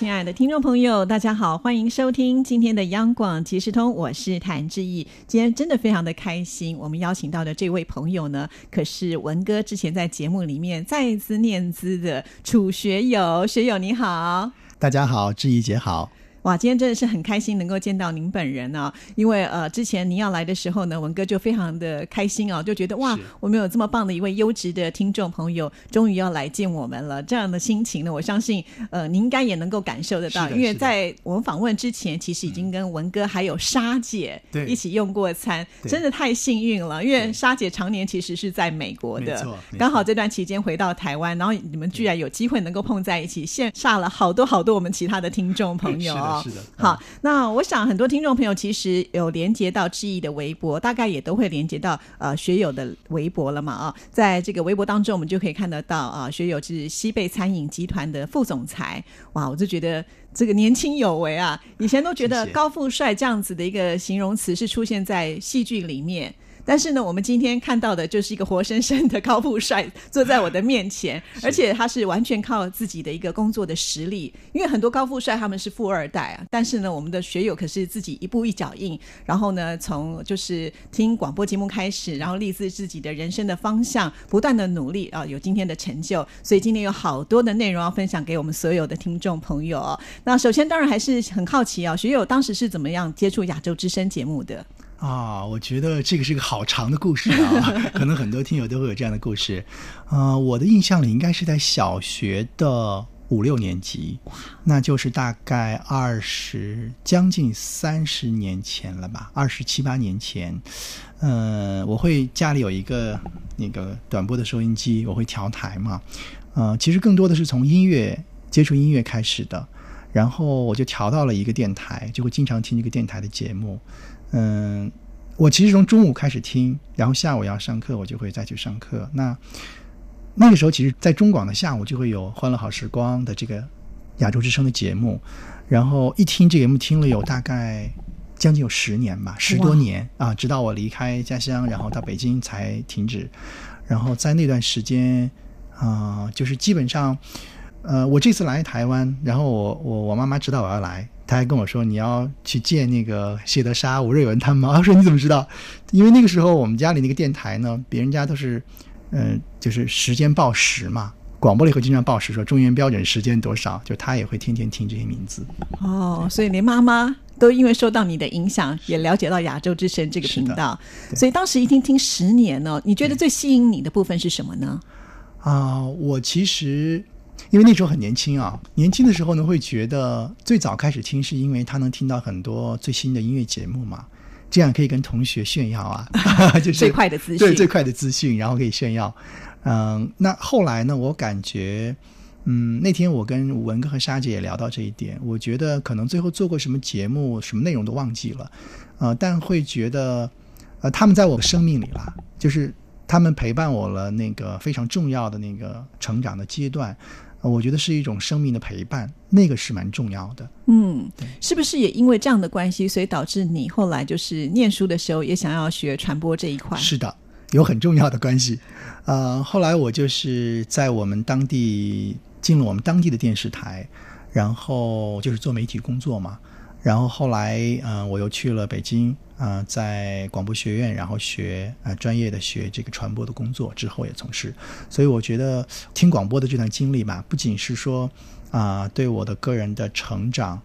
亲爱的听众朋友，大家好，欢迎收听今天的央广即时通，我是谭志毅。今天真的非常的开心，我们邀请到的这位朋友呢，可是文哥之前在节目里面再次念兹的楚学友，学友你好，大家好，志毅姐好。哇，今天真的是很开心能够见到您本人啊！因为呃，之前您要来的时候呢，文哥就非常的开心啊，就觉得哇，我们有这么棒的一位优质的听众朋友，终于要来见我们了。这样的心情呢，我相信呃，您应该也能够感受得到，因为在我们访问之前，其实已经跟文哥还有沙姐一起用过餐，真的太幸运了。因为沙姐常年其实是在美国的，刚好这段期间回到台湾，然后你们居然有机会能够碰在一起，羡煞了好多好多我们其他的听众朋友。是的，好，那我想很多听众朋友其实有连接到志毅的微博，大概也都会连接到呃学友的微博了嘛啊，在这个微博当中，我们就可以看得到啊，学友是西贝餐饮集团的副总裁，哇，我就觉得这个年轻有为啊，以前都觉得高富帅这样子的一个形容词是出现在戏剧里面。但是呢，我们今天看到的就是一个活生生的高富帅坐在我的面前，而且他是完全靠自己的一个工作的实力。因为很多高富帅他们是富二代啊，但是呢，我们的学友可是自己一步一脚印，然后呢，从就是听广播节目开始，然后立志自己的人生的方向，不断的努力啊，有今天的成就。所以今天有好多的内容要分享给我们所有的听众朋友。那首先当然还是很好奇啊，学友当时是怎么样接触亚洲之声节目的？啊，我觉得这个是个好长的故事啊，可能很多听友都会有这样的故事。呃，我的印象里应该是在小学的五六年级，那就是大概二十将近三十年前了吧，二十七八年前。呃，我会家里有一个那个短波的收音机，我会调台嘛。呃，其实更多的是从音乐接触音乐开始的，然后我就调到了一个电台，就会经常听这个电台的节目。嗯，我其实从中午开始听，然后下午要上课，我就会再去上课。那那个时候，其实在中广的下午就会有《欢乐好时光》的这个亚洲之声的节目，然后一听这个节目听了有大概将近有十年吧，十多年啊，直到我离开家乡，然后到北京才停止。然后在那段时间啊，就是基本上，呃，我这次来台湾，然后我我我妈妈知道我要来。他还跟我说：“你要去见那个谢德沙、吴瑞文他们吗？” 我说：“你怎么知道？因为那个时候我们家里那个电台呢，别人家都是，嗯，就是时间报时嘛，广播里会经常报时，说中原标准时间多少，就他也会天天听这些名字。哦，所以连妈妈都因为受到你的影响，也了解到亚洲之声这个频道。所以当时一听听十年呢，你觉得最吸引你的部分是什么呢？啊，我其实。因为那时候很年轻啊，年轻的时候呢，会觉得最早开始听是因为他能听到很多最新的音乐节目嘛，这样可以跟同学炫耀啊，就是最快的资讯，对最快的资讯，然后可以炫耀。嗯，那后来呢，我感觉，嗯，那天我跟文哥和沙姐也聊到这一点，我觉得可能最后做过什么节目、什么内容都忘记了，呃，但会觉得，呃，他们在我的生命里啦，就是他们陪伴我了那个非常重要的那个成长的阶段。我觉得是一种生命的陪伴，那个是蛮重要的。嗯，是不是也因为这样的关系，所以导致你后来就是念书的时候也想要学传播这一块？是的，有很重要的关系。呃，后来我就是在我们当地进了我们当地的电视台，然后就是做媒体工作嘛。然后后来，嗯，我又去了北京。啊，在广播学院，然后学啊专业的学这个传播的工作，之后也从事。所以我觉得听广播的这段经历吧，不仅是说啊对我的个人的成长，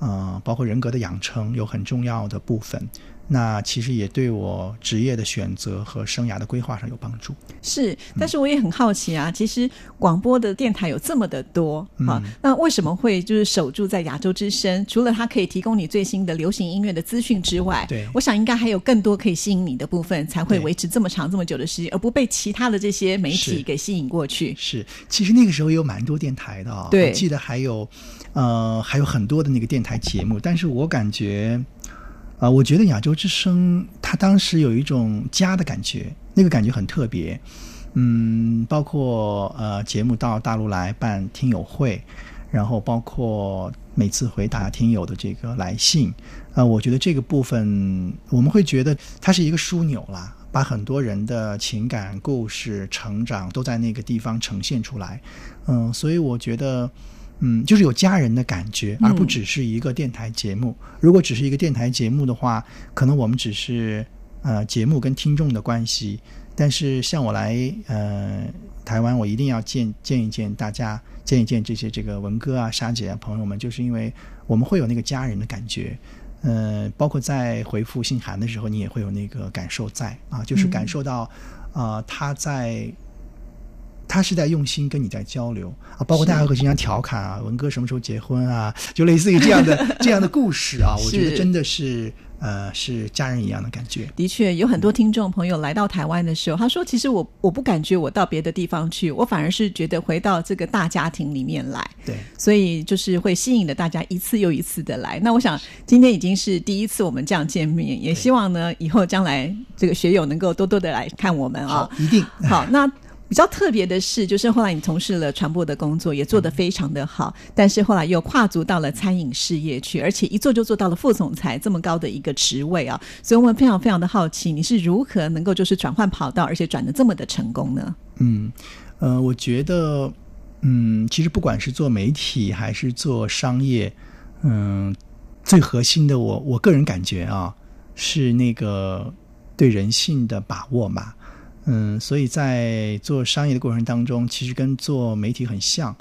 啊包括人格的养成有很重要的部分。那其实也对我职业的选择和生涯的规划上有帮助。是，但是我也很好奇啊，其实广播的电台有这么的多啊，那为什么会就是守住在亚洲之声？除了它可以提供你最新的流行音乐的资讯之外，对，我想应该还有更多可以吸引你的部分，才会维持这么长这么久的时间，而不被其他的这些媒体给吸引过去。是，其实那个时候有蛮多电台的啊，对，记得还有呃还有很多的那个电台节目，但是我感觉。啊，我觉得亚洲之声，它当时有一种家的感觉，那个感觉很特别。嗯，包括呃节目到大陆来办听友会，然后包括每次回答听友的这个来信，呃，我觉得这个部分我们会觉得它是一个枢纽啦，把很多人的情感、故事、成长都在那个地方呈现出来。嗯，所以我觉得。嗯，就是有家人的感觉，而不只是一个电台节目。如果只是一个电台节目的话，可能我们只是呃节目跟听众的关系。但是像我来呃台湾，我一定要见见一见大家，见一见这些这个文哥啊、沙姐啊朋友们，就是因为我们会有那个家人的感觉。呃，包括在回复信函的时候，你也会有那个感受在啊，就是感受到啊他在。他是在用心跟你在交流啊，包括大家会经常调侃啊，文哥什么时候结婚啊？就类似于这样的 这样的故事啊，我觉得真的是呃是家人一样的感觉。的确，有很多听众朋友来到台湾的时候，他说：“其实我我不感觉我到别的地方去，我反而是觉得回到这个大家庭里面来。”对，所以就是会吸引的大家一次又一次的来。那我想今天已经是第一次我们这样见面，也希望呢以后将来这个学友能够多多的来看我们啊，一定好那。比较特别的是，就是后来你从事了传播的工作，也做得非常的好，但是后来又跨足到了餐饮事业去，而且一做就做到了副总裁这么高的一个职位啊！所以我们非常非常的好奇，你是如何能够就是转换跑道，而且转的这么的成功呢？嗯，呃，我觉得，嗯，其实不管是做媒体还是做商业，嗯，最核心的，我我个人感觉啊，是那个对人性的把握嘛。嗯，所以在做商业的过程当中，其实跟做媒体很像。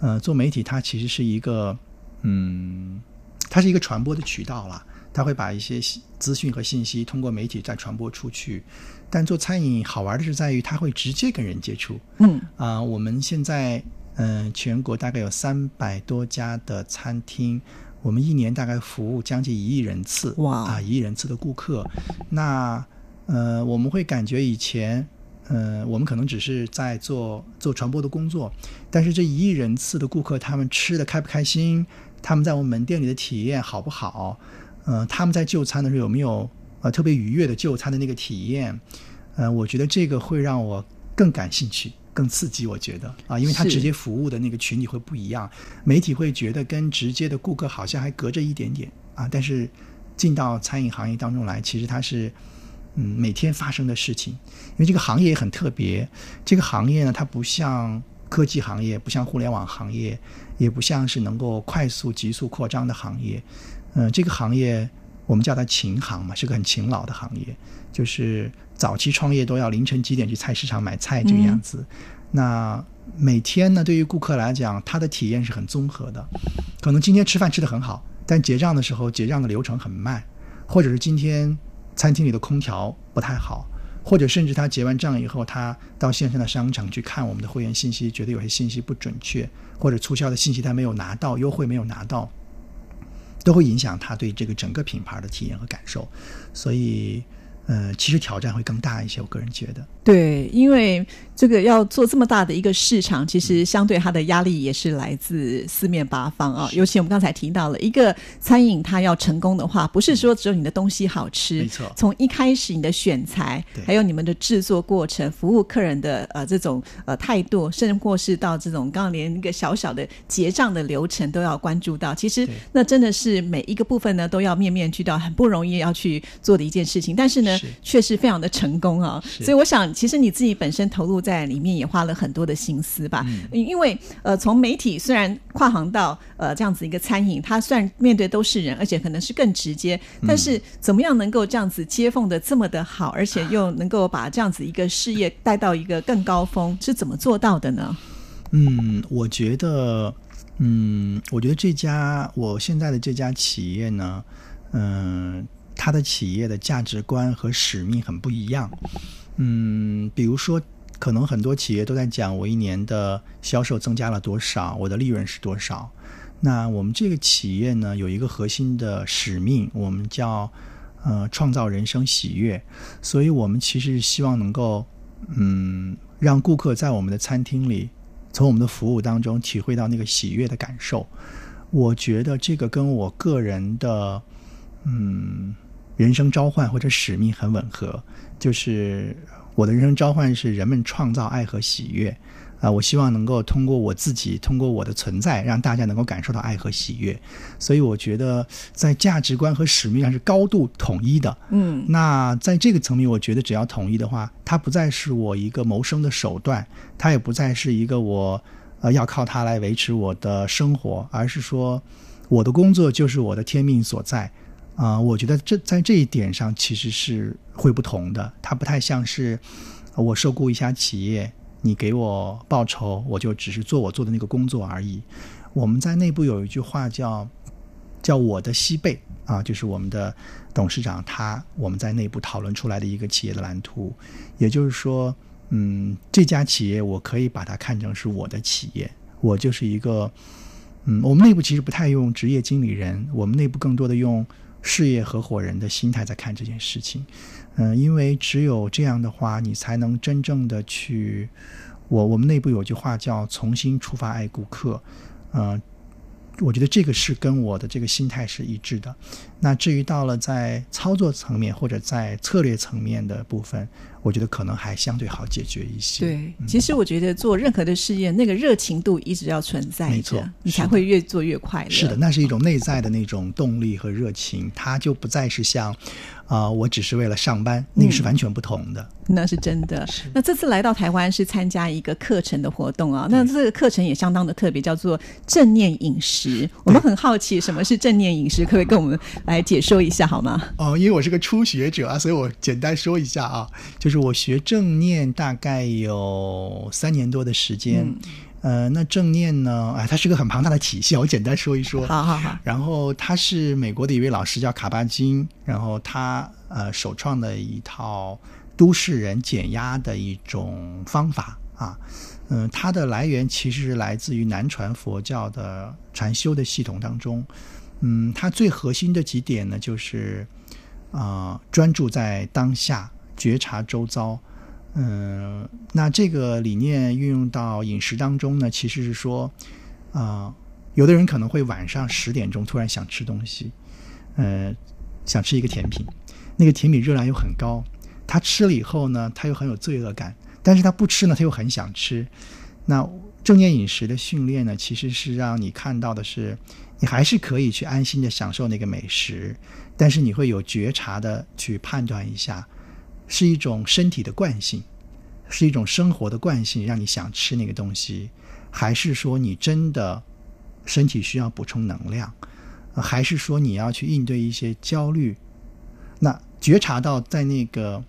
呃，做媒体它其实是一个，嗯，它是一个传播的渠道啦，它会把一些资讯和信息通过媒体再传播出去。但做餐饮好玩的是在于，它会直接跟人接触。嗯啊，我们现在嗯，全国大概有三百多家的餐厅，我们一年大概服务将近一亿人次。哇啊，一亿人次的顾客。那呃，我们会感觉以前。呃，我们可能只是在做做传播的工作，但是这一亿人次的顾客，他们吃的开不开心？他们在我们门店里的体验好不好？呃，他们在就餐的时候有没有呃特别愉悦的就餐的那个体验？呃，我觉得这个会让我更感兴趣、更刺激。我觉得啊，因为他直接服务的那个群体会不一样，媒体会觉得跟直接的顾客好像还隔着一点点啊，但是进到餐饮行业当中来，其实他是。嗯，每天发生的事情，因为这个行业也很特别。这个行业呢，它不像科技行业，不像互联网行业，也不像是能够快速急速扩张的行业。嗯，这个行业我们叫它勤行嘛，是个很勤劳的行业。就是早期创业都要凌晨几点去菜市场买菜这个样子。那每天呢，对于顾客来讲，他的体验是很综合的。可能今天吃饭吃得很好，但结账的时候结账的流程很慢，或者是今天。餐厅里的空调不太好，或者甚至他结完账以后，他到线上的商场去看我们的会员信息，觉得有些信息不准确，或者促销的信息他没有拿到，优惠没有拿到，都会影响他对这个整个品牌的体验和感受。所以，呃，其实挑战会更大一些。我个人觉得，对，因为。这个要做这么大的一个市场，其实相对它的压力也是来自四面八方啊。尤其我们刚才提到了一个餐饮，它要成功的话，不是说只有你的东西好吃，没错。从一开始你的选材，还有你们的制作过程、服务客人的呃这种呃态度，甚至或是到这种刚刚连一个小小的结账的流程都要关注到。其实那真的是每一个部分呢都要面面俱到，很不容易要去做的一件事情。但是呢，却是非常的成功啊。所以我想，其实你自己本身投入。在里面也花了很多的心思吧，因为呃，从媒体虽然跨行到呃这样子一个餐饮，它虽然面对都是人，而且可能是更直接，但是怎么样能够这样子接缝的这么的好，而且又能够把这样子一个事业带到一个更高峰，是怎么做到的呢？嗯，我觉得，嗯，我觉得这家我现在的这家企业呢，嗯，它的企业的价值观和使命很不一样，嗯，比如说。可能很多企业都在讲我一年的销售增加了多少，我的利润是多少。那我们这个企业呢，有一个核心的使命，我们叫呃创造人生喜悦。所以我们其实希望能够嗯让顾客在我们的餐厅里，从我们的服务当中体会到那个喜悦的感受。我觉得这个跟我个人的嗯人生召唤或者使命很吻合，就是。我的人生召唤是人们创造爱和喜悦。啊，我希望能够通过我自己，通过我的存在，让大家能够感受到爱和喜悦。所以我觉得，在价值观和使命上是高度统一的。嗯，那在这个层面，我觉得只要统一的话，它不再是我一个谋生的手段，它也不再是一个我呃要靠它来维持我的生活，而是说我的工作就是我的天命所在。啊、我觉得这在这一点上其实是会不同的，它不太像是我受雇一家企业，你给我报酬，我就只是做我做的那个工作而已。我们在内部有一句话叫“叫我的西贝”啊，就是我们的董事长他我们在内部讨论出来的一个企业的蓝图，也就是说，嗯，这家企业我可以把它看成是我的企业，我就是一个，嗯，我们内部其实不太用职业经理人，我们内部更多的用事业合伙人的心态在看这件事情。嗯，因为只有这样的话，你才能真正的去，我我们内部有句话叫“重新出发爱顾客”，嗯，我觉得这个是跟我的这个心态是一致的。那至于到了在操作层面或者在策略层面的部分，我觉得可能还相对好解决一些。对，其实我觉得做任何的事业，那个热情度一直要存在没错，你才会越做越快乐。是的，那是一种内在的那种动力和热情，它就不再是像，啊、我只是为了上班，那个是完全不同的。那是真的。那这次来到台湾是参加一个课程的活动啊，那这个课程也相当的特别，叫做正念饮食。我们很好奇什么是正念饮食，可不可以跟我们来解说一下好吗？哦，因为我是个初学者啊，所以我简单说一下啊，就是我学正念大概有三年多的时间。呃，那正念呢，哎，它是个很庞大的体系，我简单说一说。好好好，然后他是美国的一位老师，叫卡巴金，然后他呃首创的一套都市人减压的一种方法啊，嗯、它的来源其实是来自于南传佛教的禅修的系统当中，嗯，它最核心的几点呢，就是啊、呃专注在当下，觉察周遭。嗯，那这个理念运用到饮食当中呢，其实是说，啊、有的人可能会晚上十点钟突然想吃东西，呃，想吃一个甜品，那个甜品热量又很高，他吃了以后呢，他又很有罪恶感，但是他不吃呢，他又很想吃。那正念饮食的训练呢，其实是让你看到的是，你还是可以去安心的享受那个美食，但是你会有觉察的去判断一下，是一种身体的惯性，是一种生活的惯性，让你想吃那个东西，还是说你真的身体需要补充能量，还是说你要去应对一些焦虑？那觉察到在那个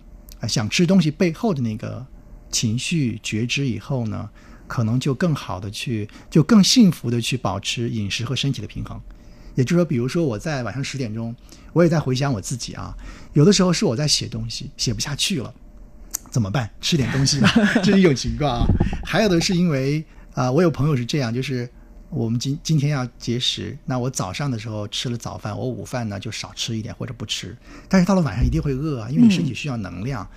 想吃东西背后的那个情绪觉知以后呢，可能就更好的去，就更幸福的去保持饮食和身体的平衡。也就是说，比如说我在晚上十点钟，我也在回想我自己啊，有的时候是我在写东西，写不下去了，怎么办？吃点东西吧，这是一种情况啊。还有的是因为啊、我有朋友是这样，就是我们今今天要节食，那我早上的时候吃了早饭，我午饭呢就少吃一点或者不吃，但是到了晚上一定会饿啊，因为你身体需要能量。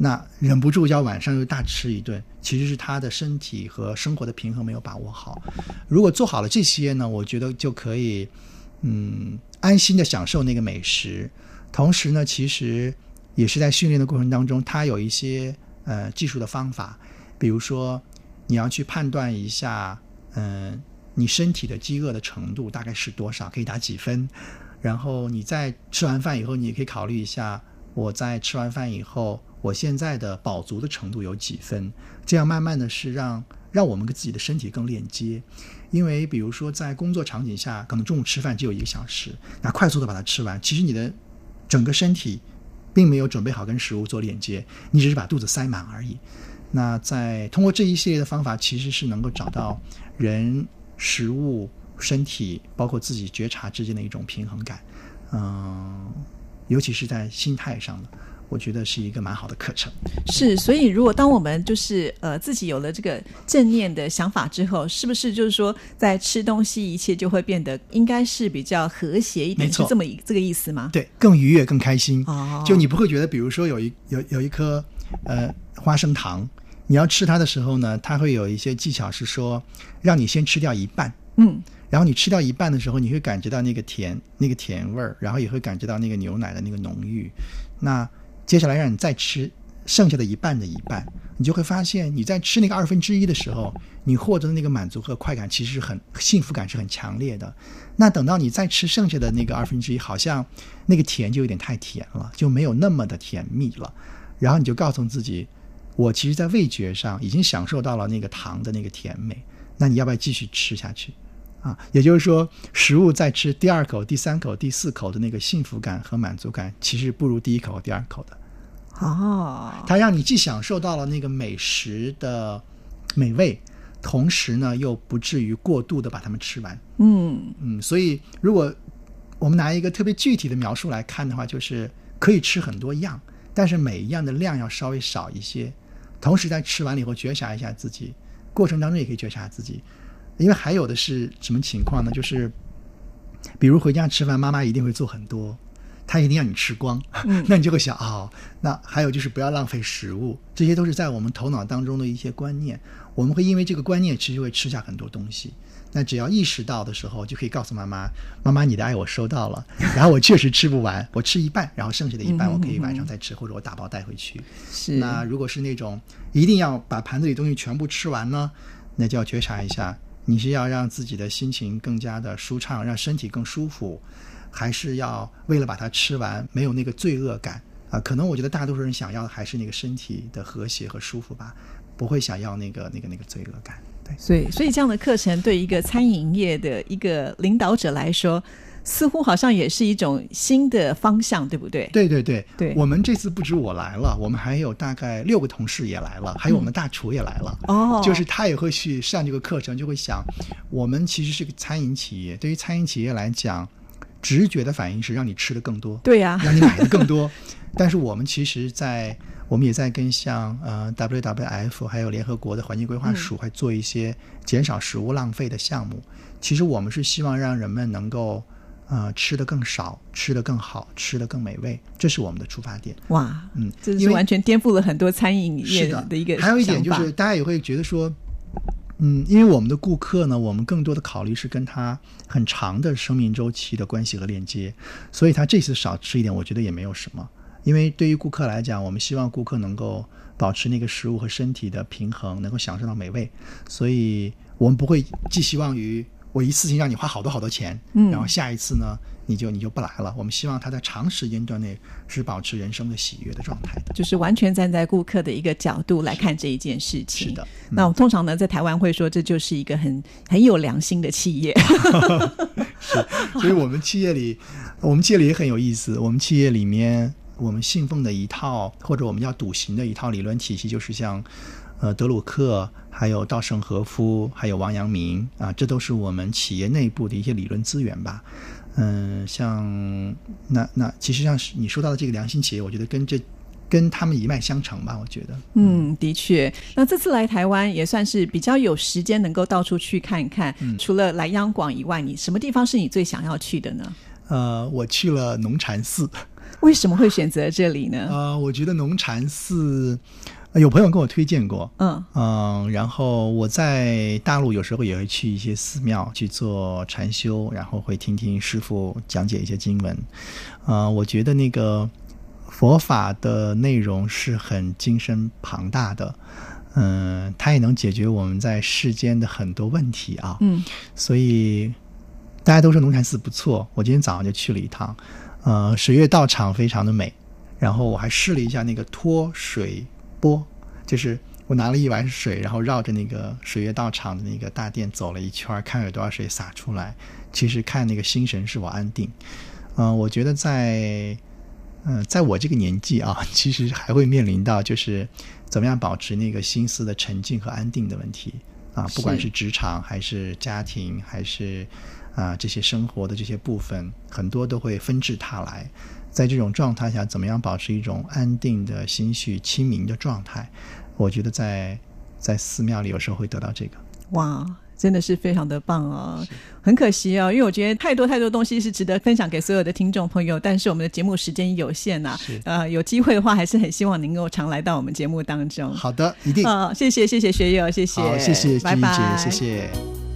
那忍不住要晚上又大吃一顿，其实是他的身体和生活的平衡没有把握好。如果做好了这些呢，我觉得就可以，嗯，安心的享受那个美食。同时呢，其实也是在训练的过程当中，它有一些呃技术的方法，比如说你要去判断一下，嗯、你身体的饥饿的程度大概是多少，可以打几分。然后你在吃完饭以后，你也可以考虑一下，我在吃完饭以后，我现在的饱足的程度有几分？这样慢慢的是让让我们跟自己的身体更链接。因为比如说在工作场景下，可能中午吃饭只有一个小时，那快速的把它吃完，其实你的整个身体并没有准备好跟食物做链接，你只是把肚子塞满而已。那在通过这一系列的方法，其实是能够找到人、食物、身体，包括自己觉察之间的一种平衡感。嗯，尤其是在心态上的，我觉得是一个蛮好的课程。是，所以如果当我们就是呃自己有了这个正念的想法之后，是不是就是说在吃东西一切就会变得应该是比较和谐一点？没错是这么一这个意思吗？对，更愉悦、更开心。哦就你不会觉得，比如说有一有有一颗呃花生糖，你要吃它的时候呢，它会有一些技巧是说，让你先吃掉一半，嗯，然后你吃掉一半的时候，你会感觉到那个甜那个甜味儿，然后也会感觉到那个牛奶的那个浓郁。那接下来让你再吃剩下的一半的一半，你就会发现你在吃那个二分之一的时候，你获得的那个满足和快感其实是很幸福感是很强烈的。那等到你再吃剩下的那个二分之一，好像那个甜就有点太甜了，就没有那么的甜蜜了。然后你就告诉自己，我其实，在味觉上已经享受到了那个糖的那个甜美。那你要不要继续吃下去？啊，也就是说，食物在吃第二口、第三口、第四口的那个幸福感和满足感，其实不如第一口和第二口的。哦，它让你既享受到了那个美食的美味，同时呢，又不至于过度的把它们吃完。嗯嗯，所以如果我们拿一个特别具体的描述来看的话，就是可以吃很多样，但是每一样的量要稍微少一些。同时在吃完了以后觉察一下自己，过程当中也可以觉察自己，因为还有的是什么情况呢？就是比如回家吃饭，妈妈一定会做很多。她一定让你吃光，那你就会想哦，那还有就是不要浪费食物，这些都是在我们头脑当中的一些观念。我们会因为这个观念，其实会吃下很多东西。那只要意识到的时候，就可以告诉妈妈：“妈妈，你的爱我收到了。”然后我确实吃不完，我吃一半，然后剩下的一半我可以晚上再吃，或者我打包带回去。是。那如果是那种一定要把盘子里东西全部吃完呢，那就要觉察一下，你是要让自己的心情更加的舒畅，让身体更舒服。还是要为了把它吃完，没有那个罪恶感啊？可能我觉得大多数人想要的还是那个身体的和谐和舒服吧，不会想要那个那个那个罪恶感。对，所以所以这样的课程对一个餐饮业的一个领导者来说，似乎好像也是一种新的方向，对不对？对对对对。我们这次不止我来了，我们还有大概六个同事也来了，还有我们大厨也来了。哦，就是他也会去上这个课程，就会想，我们其实是个餐饮企业，对于餐饮企业来讲。直觉的反应是让你吃的更多，对呀，让你买的更多。但是我们其实，在我们也在跟像呃 WWF 还有联合国的环境规划署，还做一些减少食物浪费的项目。其实我们是希望让人们能够呃吃的更少，吃的更好，吃的更美味，这是我们的出发点。哇，嗯，这是完全颠覆了很多餐饮业的一个。还有一点就是，大家也会觉得说。嗯，因为我们的顾客呢，我们更多的考虑是跟他很长的生命周期的关系和链接，所以他这次少吃一点，我觉得也没有什么。因为对于顾客来讲，我们希望顾客能够保持那个食物和身体的平衡，能够享受到美味，所以我们不会寄希望于我一次性让你花好多好多钱，嗯，然后下一次呢。你就你就不来了。我们希望他在长时间段内是保持人生的喜悦的状态的，就是完全站在顾客的一个角度来看这一件事情。是的，那我通常呢，在台湾会说这就是一个很很有良心的企业。是，所以我们企业里，我们企业里也很有意思。我们企业里面，我们信奉的一套或者我们要笃行的一套理论体系，就是像呃德鲁克、还有稻盛和夫、还有王阳明啊，这都是我们企业内部的一些理论资源吧。嗯，像那那其实像是你说到的这个良心企业，我觉得跟这跟他们一脉相承吧。我觉得，嗯，的确。那这次来台湾也算是比较有时间能够到处去看一看。除了来央广以外，你什么地方是你最想要去的呢？呃，我去了农禅寺。为什么会选择这里呢？呃，我觉得农禅寺。有朋友跟我推荐过，嗯。嗯，然后我在大陆有时候也会去一些寺庙去做禅修，然后会听听师傅讲解一些经文，啊，我觉得那个佛法的内容是很精深庞大的，嗯，它也能解决我们在世间的很多问题啊，嗯，所以大家都说龙禅寺不错，我今天早上就去了一趟，呃，水月道场非常的美，然后我还试了一下那个脱水。波，就是我拿了一碗水，然后绕着那个水月道场的那个大殿走了一圈，看有多少水洒出来。其实看那个心神是否安定。嗯，我觉得在，嗯，在我这个年纪啊，其实还会面临到就是怎么样保持那个心思的沉静和安定的问题啊。不管是职场还是家庭，还是啊这些生活的这些部分，很多都会纷至沓来。在这种状态下，怎么样保持一种安定的心绪、清明的状态？我觉得在在寺庙里有时候会得到这个。哇，真的是非常的棒哦！很可惜哦，因为我觉得太多太多东西是值得分享给所有的听众朋友，但是我们的节目时间有限呐。呃，有机会的话，还是很希望能够常来到我们节目当中。好的，一定。啊，谢谢谢谢学友，谢谢，谢谢拜拜，谢谢。